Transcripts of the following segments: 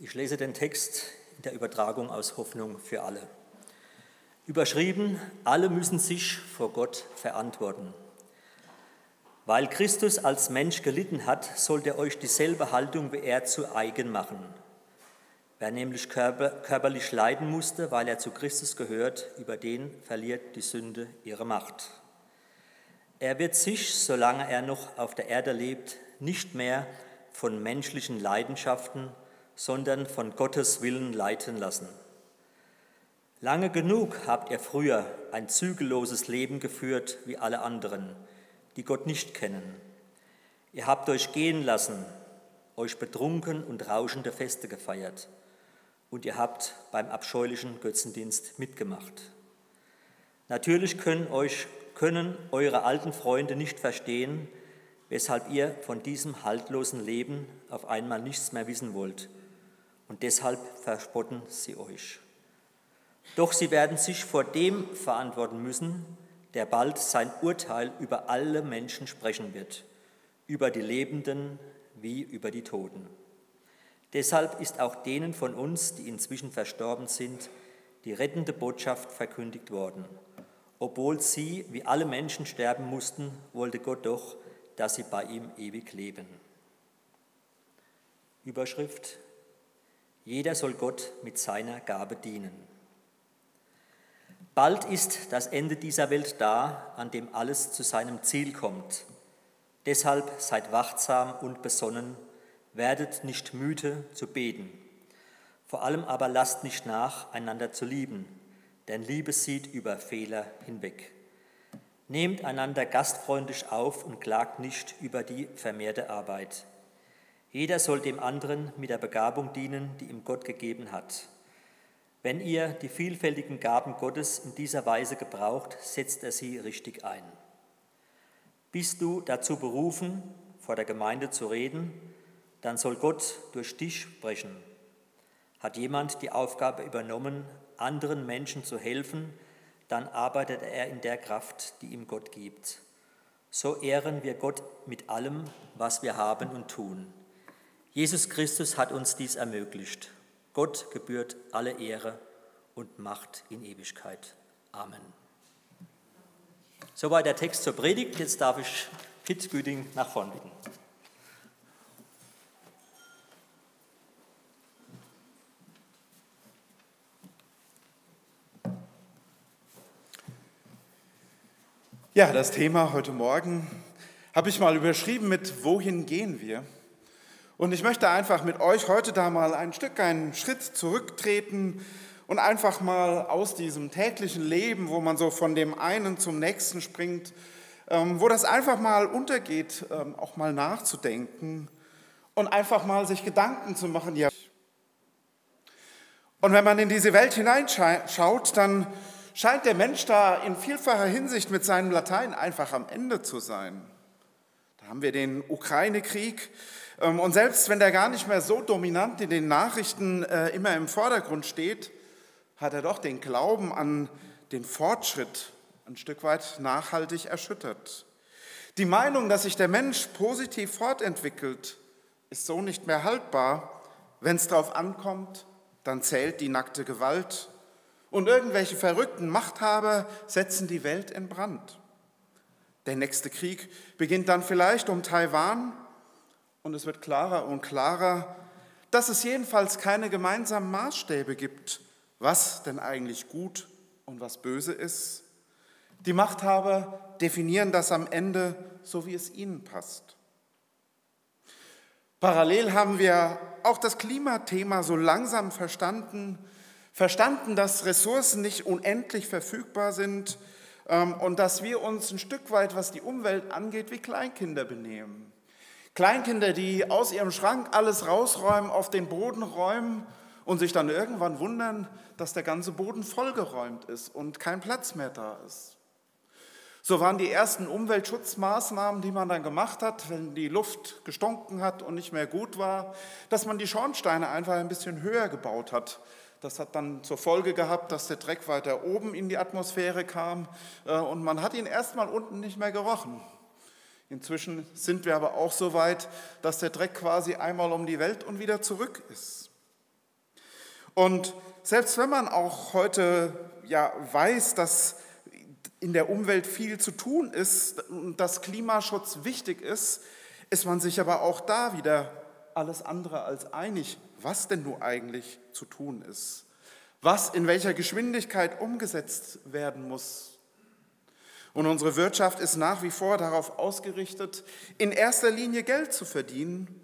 Ich lese den Text in der Übertragung aus Hoffnung für alle. Überschrieben, alle müssen sich vor Gott verantworten. Weil Christus als Mensch gelitten hat, sollt ihr euch dieselbe Haltung wie er zu eigen machen. Wer nämlich körperlich leiden musste, weil er zu Christus gehört, über den verliert die Sünde ihre Macht. Er wird sich, solange er noch auf der Erde lebt, nicht mehr von menschlichen Leidenschaften, sondern von Gottes Willen leiten lassen. Lange genug habt ihr früher ein zügelloses Leben geführt wie alle anderen, die Gott nicht kennen. Ihr habt euch gehen lassen, euch betrunken und rauschende Feste gefeiert und ihr habt beim abscheulichen Götzendienst mitgemacht. Natürlich können, euch, können eure alten Freunde nicht verstehen, weshalb ihr von diesem haltlosen Leben auf einmal nichts mehr wissen wollt. Und deshalb verspotten sie euch. Doch sie werden sich vor dem verantworten müssen, der bald sein Urteil über alle Menschen sprechen wird, über die Lebenden wie über die Toten. Deshalb ist auch denen von uns, die inzwischen verstorben sind, die rettende Botschaft verkündigt worden. Obwohl sie, wie alle Menschen, sterben mussten, wollte Gott doch, dass sie bei ihm ewig leben. Überschrift Jeder soll Gott mit seiner Gabe dienen. Bald ist das Ende dieser Welt da, an dem alles zu seinem Ziel kommt. Deshalb seid wachsam und besonnen, werdet nicht müde zu beten. Vor allem aber lasst nicht nach, einander zu lieben, denn Liebe sieht über Fehler hinweg. Nehmt einander gastfreundlich auf und klagt nicht über die vermehrte Arbeit. Jeder soll dem anderen mit der Begabung dienen, die ihm Gott gegeben hat. Wenn ihr die vielfältigen Gaben Gottes in dieser Weise gebraucht, setzt er sie richtig ein. Bist du dazu berufen, vor der Gemeinde zu reden, dann soll Gott durch dich sprechen. Hat jemand die Aufgabe übernommen, anderen Menschen zu helfen, dann arbeitet er in der Kraft, die ihm Gott gibt. So ehren wir Gott mit allem, was wir haben und tun. Jesus Christus hat uns dies ermöglicht. Gott gebührt alle Ehre und Macht in Ewigkeit. Amen. Soweit der Text zur Predigt. Jetzt darf ich Pitt Güding nach vorn bitten. Ja, das Thema heute Morgen habe ich mal überschrieben mit Wohin gehen wir? Und ich möchte einfach mit euch heute da mal ein Stück einen Schritt zurücktreten und einfach mal aus diesem täglichen Leben, wo man so von dem einen zum nächsten springt, ähm, wo das einfach mal untergeht, ähm, auch mal nachzudenken und einfach mal sich Gedanken zu machen. Ja. Und wenn man in diese Welt hineinschaut, dann scheint der Mensch da in vielfacher Hinsicht mit seinem Latein einfach am Ende zu sein. Da haben wir den Ukraine-Krieg, und selbst wenn der gar nicht mehr so dominant in den Nachrichten äh, immer im Vordergrund steht, hat er doch den Glauben an den Fortschritt ein Stück weit nachhaltig erschüttert. Die Meinung, dass sich der Mensch positiv fortentwickelt, ist so nicht mehr haltbar. Wenn es darauf ankommt, dann zählt die nackte Gewalt und irgendwelche verrückten Machthaber setzen die Welt in Brand. Der nächste Krieg beginnt dann vielleicht um Taiwan und es wird klarer und klarer, dass es jedenfalls keine gemeinsamen Maßstäbe gibt, was denn eigentlich gut und was böse ist. Die Machthaber definieren das am Ende so, wie es ihnen passt. Parallel haben wir auch das Klimathema so langsam verstanden, verstanden, dass Ressourcen nicht unendlich verfügbar sind ähm, und dass wir uns ein Stück weit, was die Umwelt angeht, wie Kleinkinder benehmen. Kleinkinder, die aus ihrem Schrank alles rausräumen, auf den Boden räumen und sich dann irgendwann wundern, dass der ganze Boden vollgeräumt ist und kein Platz mehr da ist. So waren die ersten Umweltschutzmaßnahmen, die man dann gemacht hat, wenn die Luft gestunken hat und nicht mehr gut war, dass man die Schornsteine einfach ein bisschen höher gebaut hat. Das hat dann zur Folge gehabt, dass der Dreck weiter oben in die Atmosphäre kam äh, und man hat ihn erstmal unten nicht mehr gerochen. Inzwischen sind wir aber auch so weit, dass der Dreck quasi einmal um die Welt und wieder zurück ist. Und selbst wenn man auch heute ja weiß, dass in der Umwelt viel zu tun ist und dass Klimaschutz wichtig ist, ist man sich aber auch da wieder alles andere als einig, was denn nun eigentlich zu tun ist, was in welcher Geschwindigkeit umgesetzt werden muss. Und unsere Wirtschaft ist nach wie vor darauf ausgerichtet, in erster Linie Geld zu verdienen.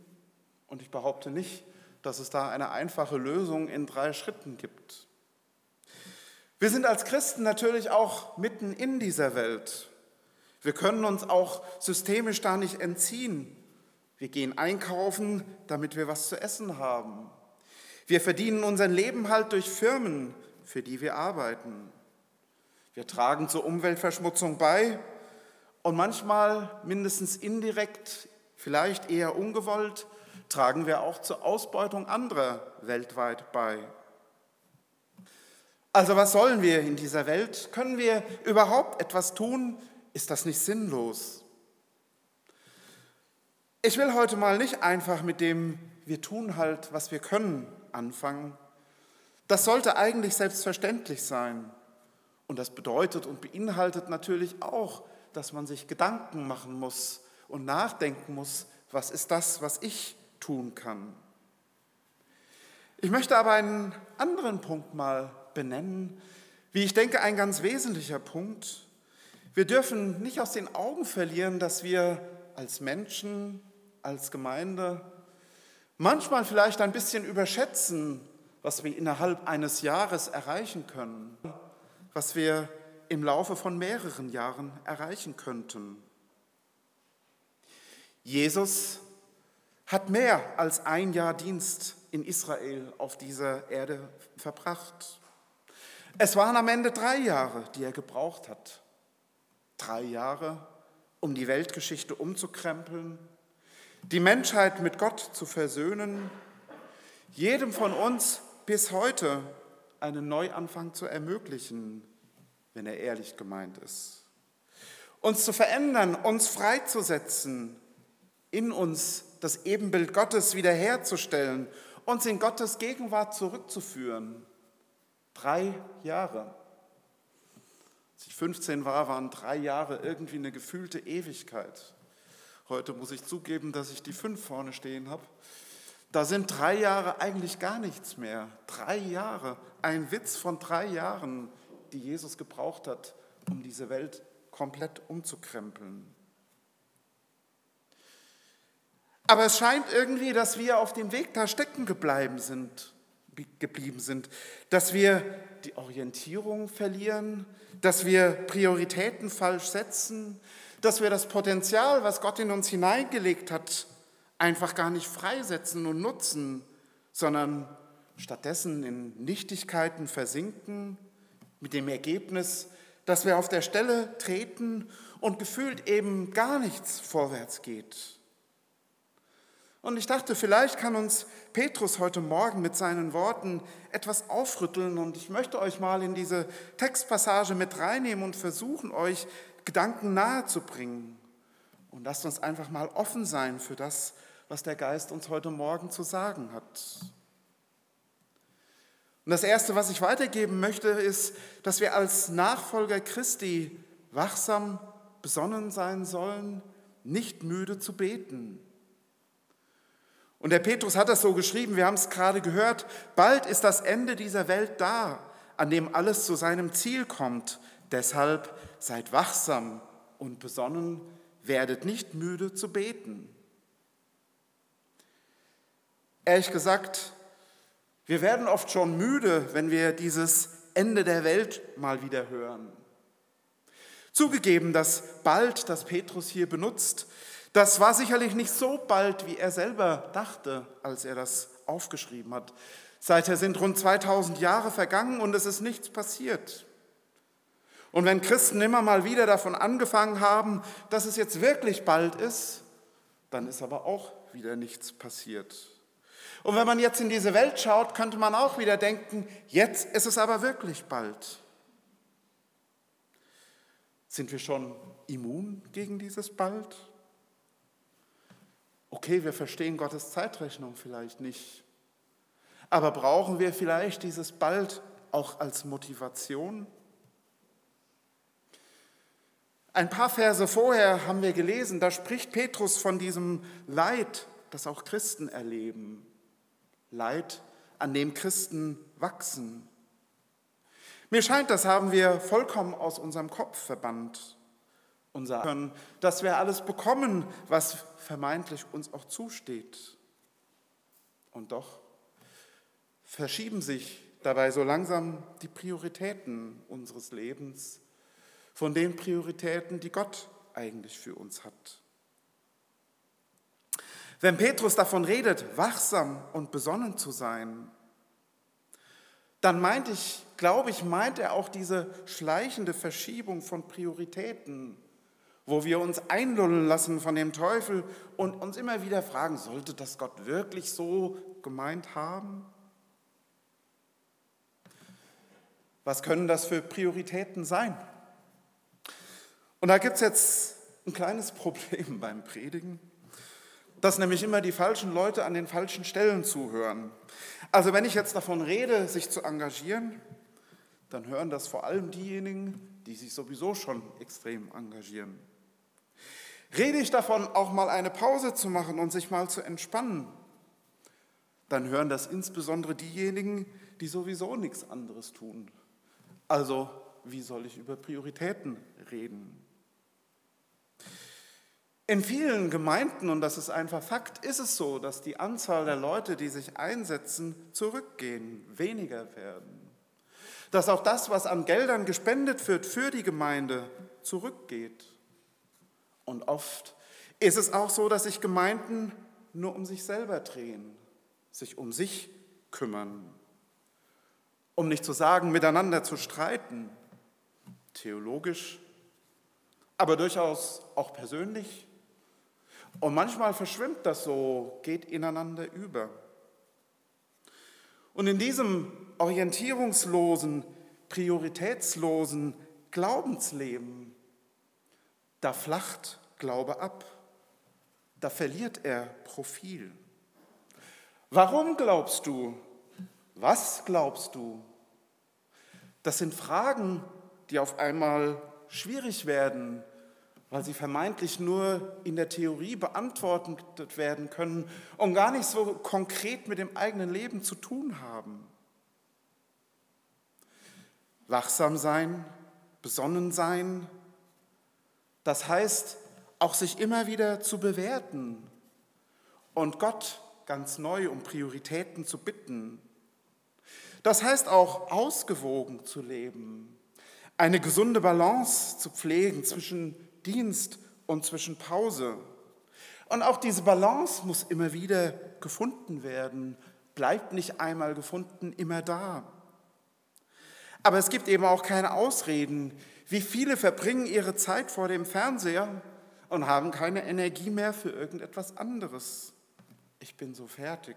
Und ich behaupte nicht, dass es da eine einfache Lösung in drei Schritten gibt. Wir sind als Christen natürlich auch mitten in dieser Welt. Wir können uns auch systemisch da nicht entziehen. Wir gehen einkaufen, damit wir was zu essen haben. Wir verdienen unser Leben halt durch Firmen, für die wir arbeiten. Wir tragen zur Umweltverschmutzung bei und manchmal mindestens indirekt, vielleicht eher ungewollt, tragen wir auch zur Ausbeutung anderer weltweit bei. Also was sollen wir in dieser Welt? Können wir überhaupt etwas tun? Ist das nicht sinnlos? Ich will heute mal nicht einfach mit dem wir tun halt, was wir können, anfangen. Das sollte eigentlich selbstverständlich sein. Und das bedeutet und beinhaltet natürlich auch, dass man sich Gedanken machen muss und nachdenken muss, was ist das, was ich tun kann. Ich möchte aber einen anderen Punkt mal benennen, wie ich denke, ein ganz wesentlicher Punkt. Wir dürfen nicht aus den Augen verlieren, dass wir als Menschen, als Gemeinde manchmal vielleicht ein bisschen überschätzen, was wir innerhalb eines Jahres erreichen können, was wir im Laufe von mehreren Jahren erreichen könnten. Jesus hat mehr als ein Jahr Dienst in Israel auf dieser Erde verbracht. Es waren am Ende drei Jahre, die er gebraucht hat. Drei Jahre, um die Weltgeschichte umzukrempeln, die Menschheit mit Gott zu versöhnen, jedem von uns bis heute einen Neuanfang zu ermöglichen, wenn er ehrlich gemeint ist. Uns zu verändern, uns freizusetzen, in uns das Ebenbild Gottes wiederherzustellen, uns in Gottes Gegenwart zurückzuführen. Drei Jahre. Als ich 15 war, waren drei Jahre irgendwie eine gefühlte Ewigkeit. Heute muss ich zugeben, dass ich die fünf vorne stehen habe. Da sind drei Jahre eigentlich gar nichts mehr. Drei Jahre, ein Witz von drei Jahren, die Jesus gebraucht hat, um diese Welt komplett umzukrempeln. Aber es scheint irgendwie, dass wir auf dem Weg da stecken geblieben sind, geblieben sind, dass wir die Orientierung verlieren, dass wir Prioritäten falsch setzen, dass wir das Potenzial, was Gott in uns hineingelegt hat, einfach gar nicht freisetzen und nutzen, sondern stattdessen in Nichtigkeiten versinken, mit dem Ergebnis, dass wir auf der Stelle treten und gefühlt eben gar nichts vorwärts geht. Und ich dachte, vielleicht kann uns Petrus heute Morgen mit seinen Worten etwas aufrütteln und ich möchte euch mal in diese Textpassage mit reinnehmen und versuchen, euch Gedanken nahezubringen. Und lasst uns einfach mal offen sein für das, was der Geist uns heute Morgen zu sagen hat. Und das Erste, was ich weitergeben möchte, ist, dass wir als Nachfolger Christi wachsam, besonnen sein sollen, nicht müde zu beten. Und der Petrus hat das so geschrieben, wir haben es gerade gehört, bald ist das Ende dieser Welt da, an dem alles zu seinem Ziel kommt. Deshalb seid wachsam und besonnen, werdet nicht müde zu beten. Ehrlich gesagt, wir werden oft schon müde, wenn wir dieses Ende der Welt mal wieder hören. Zugegeben, dass bald, das Petrus hier benutzt, das war sicherlich nicht so bald, wie er selber dachte, als er das aufgeschrieben hat. Seither sind rund 2000 Jahre vergangen und es ist nichts passiert. Und wenn Christen immer mal wieder davon angefangen haben, dass es jetzt wirklich bald ist, dann ist aber auch wieder nichts passiert. Und wenn man jetzt in diese Welt schaut, könnte man auch wieder denken, jetzt ist es aber wirklich bald. Sind wir schon immun gegen dieses bald? Okay, wir verstehen Gottes Zeitrechnung vielleicht nicht. Aber brauchen wir vielleicht dieses bald auch als Motivation? Ein paar Verse vorher haben wir gelesen, da spricht Petrus von diesem Leid, das auch Christen erleben. Leid, an dem Christen wachsen. Mir scheint, das haben wir vollkommen aus unserem Kopf verbannt. Unser dass wir alles bekommen, was vermeintlich uns auch zusteht. Und doch verschieben sich dabei so langsam die Prioritäten unseres Lebens von den Prioritäten, die Gott eigentlich für uns hat. Wenn Petrus davon redet, wachsam und besonnen zu sein, dann meint ich, glaube ich, meint er auch diese schleichende Verschiebung von Prioritäten, wo wir uns einlullen lassen von dem Teufel und uns immer wieder fragen, sollte das Gott wirklich so gemeint haben? Was können das für Prioritäten sein? Und da gibt es jetzt ein kleines Problem beim Predigen, dass nämlich immer die falschen Leute an den falschen Stellen zuhören. Also wenn ich jetzt davon rede, sich zu engagieren, dann hören das vor allem diejenigen, die sich sowieso schon extrem engagieren. Rede ich davon, auch mal eine Pause zu machen und sich mal zu entspannen, dann hören das insbesondere diejenigen, die sowieso nichts anderes tun. Also, wie soll ich über Prioritäten reden? In vielen Gemeinden, und das ist einfach Fakt, ist es so, dass die Anzahl der Leute, die sich einsetzen, zurückgehen, weniger werden. Dass auch das, was an Geldern gespendet wird für die Gemeinde, zurückgeht. Und oft ist es auch so, dass sich Gemeinden nur um sich selber drehen, sich um sich kümmern, um nicht zu sagen, miteinander zu streiten, theologisch, aber durchaus auch persönlich und manchmal verschwimmt das so, geht ineinander über. Und in diesem orientierungslosen, prioritätslosen Glaubensleben, da flacht Glaube ab, da verliert er Profil. Warum glaubst du? Was glaubst du? Das sind Fragen, die auf einmal schwierig werden, weil sie vermeintlich nur in der Theorie beantwortet werden können und gar nicht so konkret mit dem eigenen Leben zu tun haben. Wachsam sein, besonnen sein, das heißt auch sich immer wieder zu bewerten und Gott ganz neu um Prioritäten zu bitten. Das heißt auch ausgewogen zu leben, eine gesunde Balance zu pflegen zwischen Dienst und zwischen Pause. Und auch diese Balance muss immer wieder gefunden werden, bleibt nicht einmal gefunden, immer da. Aber es gibt eben auch keine Ausreden. Wie viele verbringen ihre Zeit vor dem Fernseher und haben keine Energie mehr für irgendetwas anderes. Ich bin so fertig.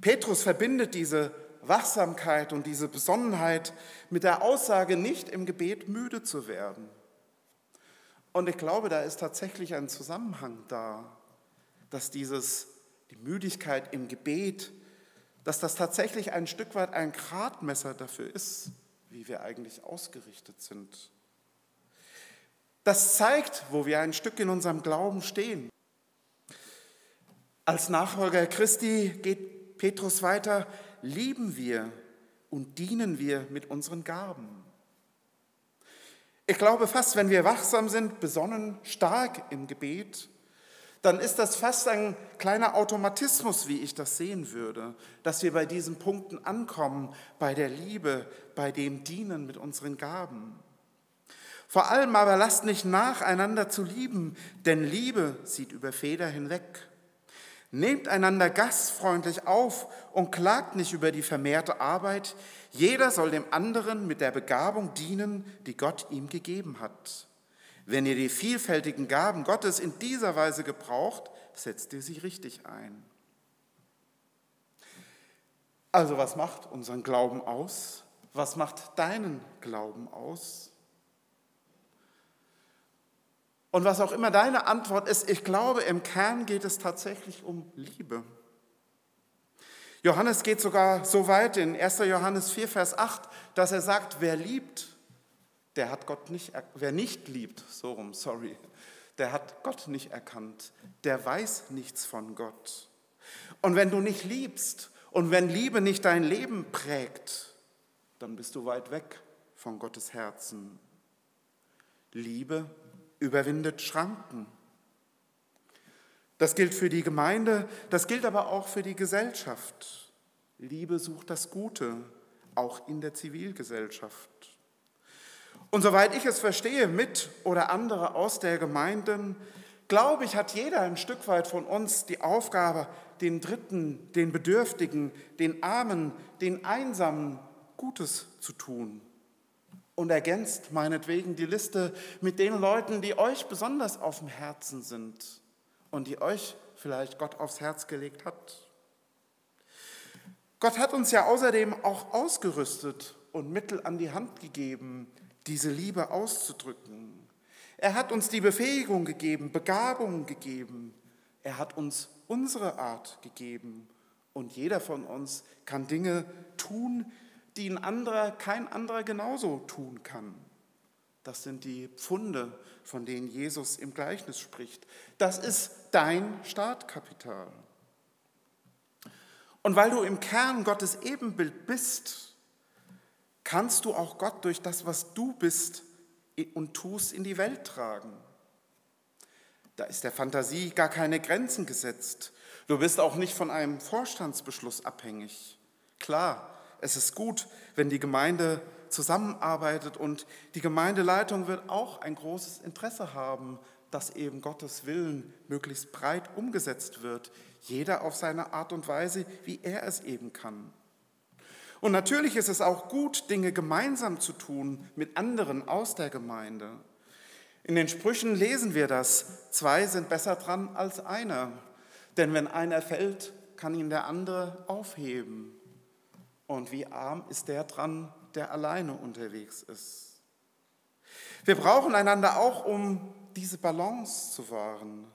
Petrus verbindet diese Wachsamkeit und diese Besonnenheit mit der Aussage, nicht im Gebet müde zu werden. Und ich glaube, da ist tatsächlich ein Zusammenhang da, dass dieses, die Müdigkeit im Gebet, dass das tatsächlich ein Stück weit ein Gradmesser dafür ist, wie wir eigentlich ausgerichtet sind. Das zeigt, wo wir ein Stück in unserem Glauben stehen. Als Nachfolger Christi geht Petrus weiter, lieben wir und dienen wir mit unseren Gaben. Ich glaube fast, wenn wir wachsam sind, besonnen, stark im Gebet, dann ist das fast ein kleiner Automatismus, wie ich das sehen würde, dass wir bei diesen Punkten ankommen, bei der Liebe, bei dem Dienen mit unseren Gaben. Vor allem aber lasst nicht nach, einander zu lieben, denn Liebe sieht über Feder hinweg. Nehmt einander gastfreundlich auf und klagt nicht über die vermehrte Arbeit. Jeder soll dem anderen mit der Begabung dienen, die Gott ihm gegeben hat. Wenn ihr die vielfältigen Gaben Gottes in dieser Weise gebraucht, setzt ihr sie richtig ein. Also was macht unseren Glauben aus? Was macht deinen Glauben aus? Und was auch immer deine Antwort ist, ich glaube, im Kern geht es tatsächlich um Liebe. Johannes geht sogar so weit in 1. Johannes 4, Vers 8, dass er sagt, wer liebt, der hat Gott nicht, wer nicht liebt, so rum, sorry, der hat Gott nicht erkannt, der weiß nichts von Gott. Und wenn du nicht liebst und wenn Liebe nicht dein Leben prägt, dann bist du weit weg von Gottes Herzen. Liebe überwindet Schranken. Das gilt für die Gemeinde, das gilt aber auch für die Gesellschaft. Liebe sucht das Gute, auch in der Zivilgesellschaft. Und soweit ich es verstehe, mit oder andere aus der Gemeinde, glaube ich, hat jeder ein Stück weit von uns die Aufgabe, den Dritten, den Bedürftigen, den Armen, den Einsamen Gutes zu tun. Und ergänzt meinetwegen die Liste mit den Leuten, die euch besonders auf dem Herzen sind und die euch vielleicht Gott aufs Herz gelegt hat. Gott hat uns ja außerdem auch ausgerüstet und Mittel an die Hand gegeben, diese Liebe auszudrücken. Er hat uns die Befähigung gegeben, Begabung gegeben. Er hat uns unsere Art gegeben. Und jeder von uns kann Dinge tun, die ein anderer, kein anderer genauso tun kann. Das sind die Pfunde, von denen Jesus im Gleichnis spricht. Das ist dein Startkapital. Und weil du im Kern Gottes Ebenbild bist, kannst du auch Gott durch das, was du bist und tust, in die Welt tragen. Da ist der Fantasie gar keine Grenzen gesetzt. Du bist auch nicht von einem Vorstandsbeschluss abhängig. Klar, es ist gut, wenn die Gemeinde zusammenarbeitet und die Gemeindeleitung wird auch ein großes Interesse haben, dass eben Gottes Willen möglichst breit umgesetzt wird, jeder auf seine Art und Weise, wie er es eben kann. Und natürlich ist es auch gut, Dinge gemeinsam zu tun mit anderen aus der Gemeinde. In den Sprüchen lesen wir das, zwei sind besser dran als einer, denn wenn einer fällt, kann ihn der andere aufheben. Und wie arm ist der dran, der alleine unterwegs ist. Wir brauchen einander auch, um diese Balance zu wahren,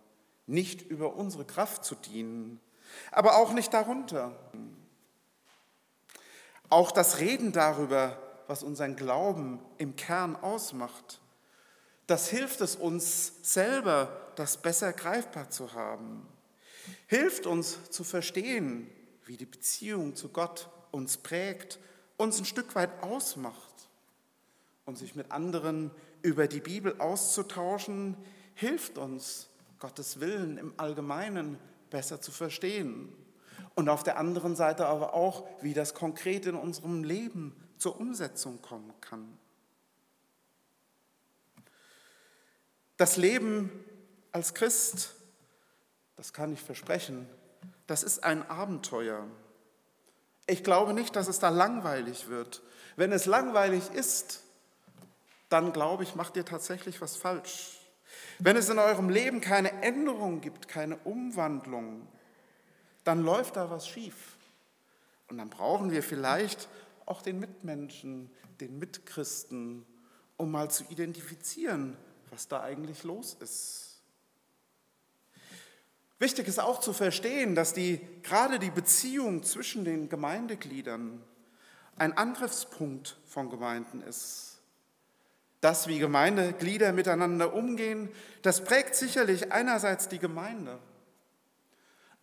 nicht über unsere Kraft zu dienen, aber auch nicht darunter. Auch das Reden darüber, was unseren Glauben im Kern ausmacht, das hilft es uns selber, das besser greifbar zu haben. Hilft uns zu verstehen, wie die Beziehung zu Gott uns prägt, uns ein Stück weit ausmacht. Und sich mit anderen über die Bibel auszutauschen, hilft uns, Gottes Willen im Allgemeinen besser zu verstehen. Und auf der anderen Seite aber auch, wie das konkret in unserem Leben zur Umsetzung kommen kann. Das Leben als Christ, das kann ich versprechen, das ist ein Abenteuer. Ich glaube nicht, dass es da langweilig wird. Wenn es langweilig ist, dann glaube ich, macht ihr tatsächlich was falsch. Wenn es in eurem Leben keine Änderung gibt, keine Umwandlung, dann läuft da was schief. Und dann brauchen wir vielleicht auch den Mitmenschen, den Mitchristen, um mal zu identifizieren, was da eigentlich los ist. Wichtig ist auch zu verstehen, dass die, gerade die Beziehung zwischen den Gemeindegliedern ein Angriffspunkt von Gemeinden ist. Das, wie Gemeindeglieder miteinander umgehen, das prägt sicherlich einerseits die Gemeinde,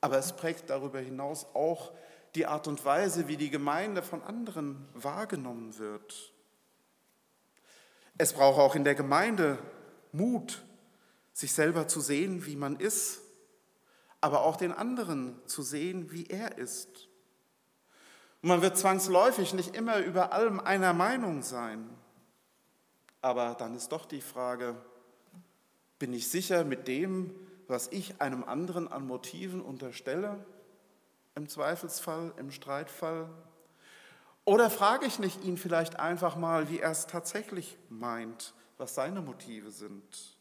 aber es prägt darüber hinaus auch die Art und Weise, wie die Gemeinde von anderen wahrgenommen wird. Es braucht auch in der Gemeinde Mut, sich selber zu sehen, wie man ist aber auch den anderen zu sehen, wie er ist. Und man wird zwangsläufig nicht immer über allem einer Meinung sein. Aber dann ist doch die Frage, bin ich sicher mit dem, was ich einem anderen an Motiven unterstelle, im Zweifelsfall, im Streitfall? Oder frage ich nicht ihn vielleicht einfach mal, wie er es tatsächlich meint, was seine Motive sind?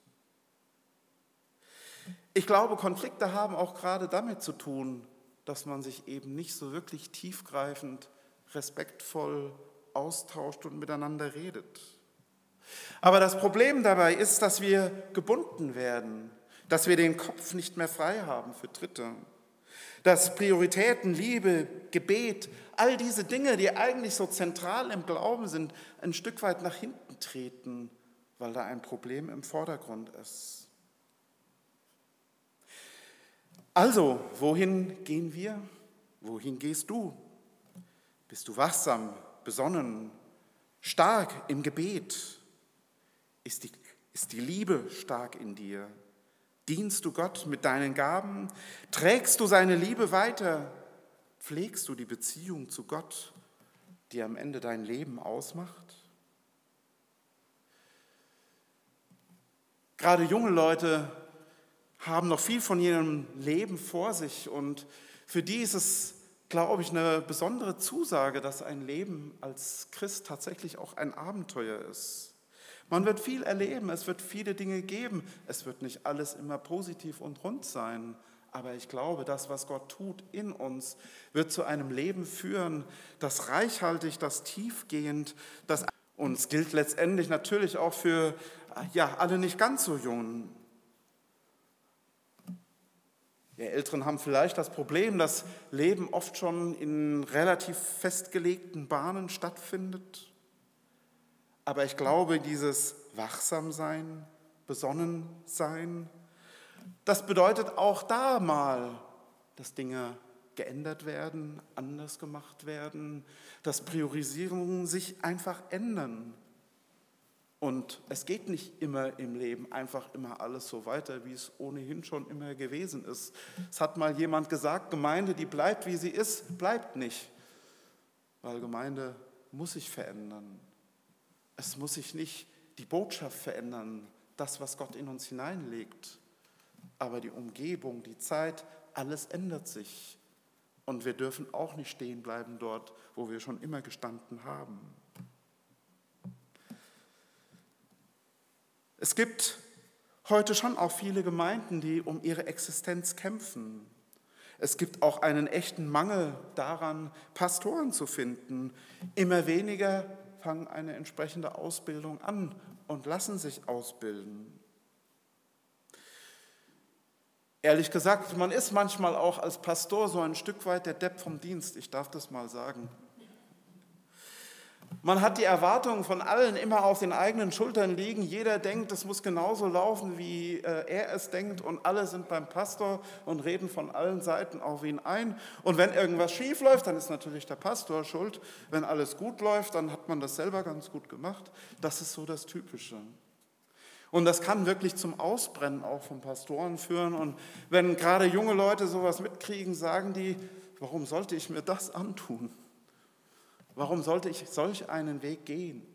Ich glaube, Konflikte haben auch gerade damit zu tun, dass man sich eben nicht so wirklich tiefgreifend, respektvoll austauscht und miteinander redet. Aber das Problem dabei ist, dass wir gebunden werden, dass wir den Kopf nicht mehr frei haben für Dritte, dass Prioritäten, Liebe, Gebet, all diese Dinge, die eigentlich so zentral im Glauben sind, ein Stück weit nach hinten treten, weil da ein Problem im Vordergrund ist. Also, wohin gehen wir? Wohin gehst du? Bist du wachsam, besonnen, stark im Gebet? Ist die, ist die Liebe stark in dir? Dienst du Gott mit deinen Gaben? Trägst du seine Liebe weiter? Pflegst du die Beziehung zu Gott, die am Ende dein Leben ausmacht? Gerade junge Leute haben noch viel von ihrem Leben vor sich und für die ist es, glaube ich, eine besondere Zusage, dass ein Leben als Christ tatsächlich auch ein Abenteuer ist. Man wird viel erleben, es wird viele Dinge geben, es wird nicht alles immer positiv und rund sein, aber ich glaube, das, was Gott tut in uns, wird zu einem Leben führen, das reichhaltig, das tiefgehend, das uns gilt letztendlich natürlich auch für ja, alle nicht ganz so Jungen. Die Älteren haben vielleicht das Problem, dass Leben oft schon in relativ festgelegten Bahnen stattfindet. Aber ich glaube, dieses Wachsamsein, Besonnensein, das bedeutet auch da mal, dass Dinge geändert werden, anders gemacht werden, dass Priorisierungen sich einfach ändern. Und es geht nicht immer im Leben einfach immer alles so weiter, wie es ohnehin schon immer gewesen ist. Es hat mal jemand gesagt, Gemeinde, die bleibt, wie sie ist, bleibt nicht. Weil Gemeinde muss sich verändern. Es muss sich nicht die Botschaft verändern, das, was Gott in uns hineinlegt. Aber die Umgebung, die Zeit, alles ändert sich. Und wir dürfen auch nicht stehen bleiben dort, wo wir schon immer gestanden haben. Es gibt heute schon auch viele Gemeinden, die um ihre Existenz kämpfen. Es gibt auch einen echten Mangel daran, Pastoren zu finden. Immer weniger fangen eine entsprechende Ausbildung an und lassen sich ausbilden. Ehrlich gesagt, man ist manchmal auch als Pastor so ein Stück weit der Depp vom Dienst, ich darf das mal sagen. Man hat die Erwartungen von allen immer auf den eigenen Schultern liegen. Jeder denkt, es muss genauso laufen, wie äh, er es denkt. Und alle sind beim Pastor und reden von allen Seiten auf ihn ein. Und wenn irgendwas schief läuft, dann ist natürlich der Pastor schuld. Wenn alles gut läuft, dann hat man das selber ganz gut gemacht. Das ist so das Typische. Und das kann wirklich zum Ausbrennen auch von Pastoren führen. Und wenn gerade junge Leute sowas mitkriegen, sagen die, warum sollte ich mir das antun? Warum sollte ich solch einen Weg gehen?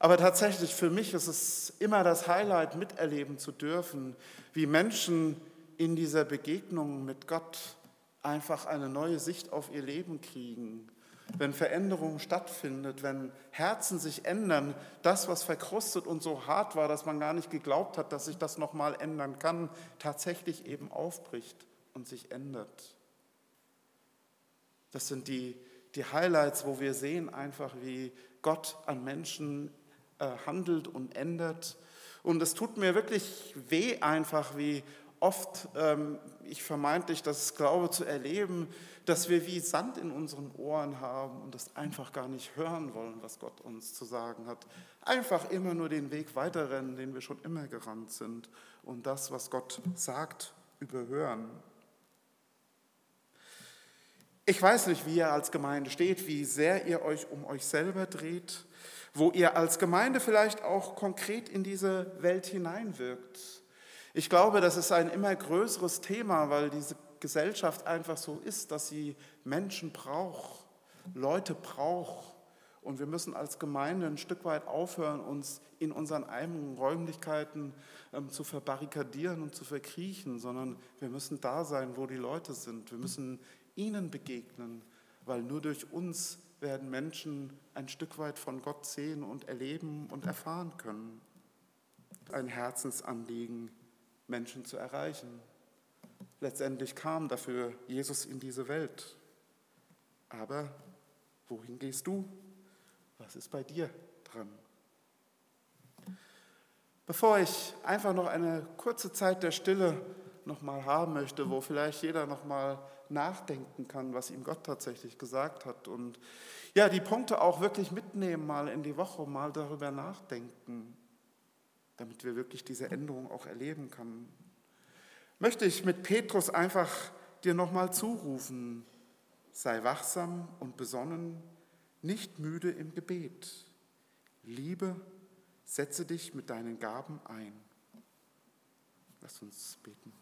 Aber tatsächlich für mich ist es immer das Highlight, miterleben zu dürfen, wie Menschen in dieser Begegnung mit Gott einfach eine neue Sicht auf ihr Leben kriegen. Wenn Veränderung stattfindet, wenn Herzen sich ändern, das, was verkrustet und so hart war, dass man gar nicht geglaubt hat, dass sich das nochmal ändern kann, tatsächlich eben aufbricht und sich ändert. Das sind die die Highlights, wo wir sehen einfach, wie Gott an Menschen äh, handelt und ändert. Und es tut mir wirklich weh einfach, wie oft ähm, ich vermeintlich das glaube zu erleben, dass wir wie Sand in unseren Ohren haben und das einfach gar nicht hören wollen, was Gott uns zu sagen hat. Einfach immer nur den Weg weiterrennen, den wir schon immer gerannt sind und das, was Gott sagt, überhören. Ich weiß nicht, wie ihr als Gemeinde steht, wie sehr ihr euch um euch selber dreht, wo ihr als Gemeinde vielleicht auch konkret in diese Welt hineinwirkt. Ich glaube, das ist ein immer größeres Thema, weil diese Gesellschaft einfach so ist, dass sie Menschen braucht, Leute braucht. Und wir müssen als Gemeinde ein Stück weit aufhören, uns in unseren eigenen Räumlichkeiten ähm, zu verbarrikadieren und zu verkriechen, sondern wir müssen da sein, wo die Leute sind. Wir müssen ihnen begegnen, weil nur durch uns werden Menschen ein Stück weit von Gott sehen und erleben und erfahren können. Ein Herzensanliegen, Menschen zu erreichen. Letztendlich kam dafür Jesus in diese Welt. Aber wohin gehst du? Was ist bei dir dran? Bevor ich einfach noch eine kurze Zeit der Stille nochmal haben möchte, wo vielleicht jeder nochmal nachdenken kann, was ihm Gott tatsächlich gesagt hat. Und ja, die Punkte auch wirklich mitnehmen, mal in die Woche, mal darüber nachdenken, damit wir wirklich diese Änderung auch erleben können. Möchte ich mit Petrus einfach dir nochmal zurufen, sei wachsam und besonnen, nicht müde im Gebet. Liebe, setze dich mit deinen Gaben ein. Lass uns beten.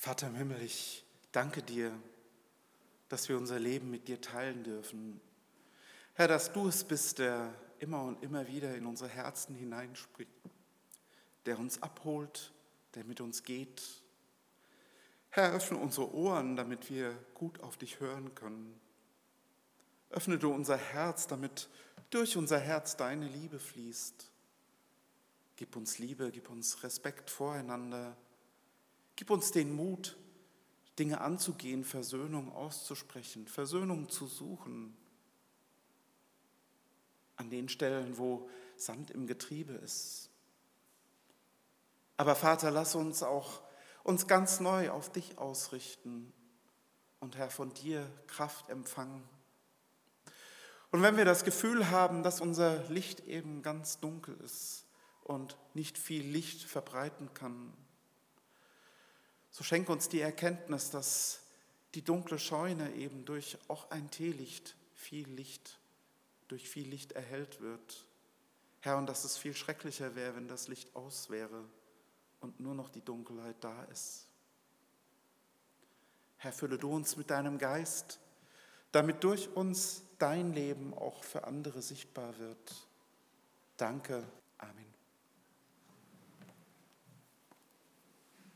Vater im Himmel, ich danke dir, dass wir unser Leben mit dir teilen dürfen. Herr, dass du es bist, der immer und immer wieder in unsere Herzen hineinspricht, der uns abholt, der mit uns geht. Herr, öffne unsere Ohren, damit wir gut auf dich hören können. Öffne du unser Herz, damit durch unser Herz deine Liebe fließt. Gib uns Liebe, gib uns Respekt voreinander Gib uns den Mut, Dinge anzugehen, Versöhnung auszusprechen, Versöhnung zu suchen. An den Stellen, wo Sand im Getriebe ist. Aber Vater, lass uns auch uns ganz neu auf dich ausrichten und Herr von dir Kraft empfangen. Und wenn wir das Gefühl haben, dass unser Licht eben ganz dunkel ist und nicht viel Licht verbreiten kann, so schenke uns die Erkenntnis, dass die dunkle Scheune eben durch auch ein Teelicht viel Licht, durch viel Licht erhellt wird. Herr, und dass es viel schrecklicher wäre, wenn das Licht aus wäre und nur noch die Dunkelheit da ist. Herr, fülle du uns mit deinem Geist, damit durch uns dein Leben auch für andere sichtbar wird. Danke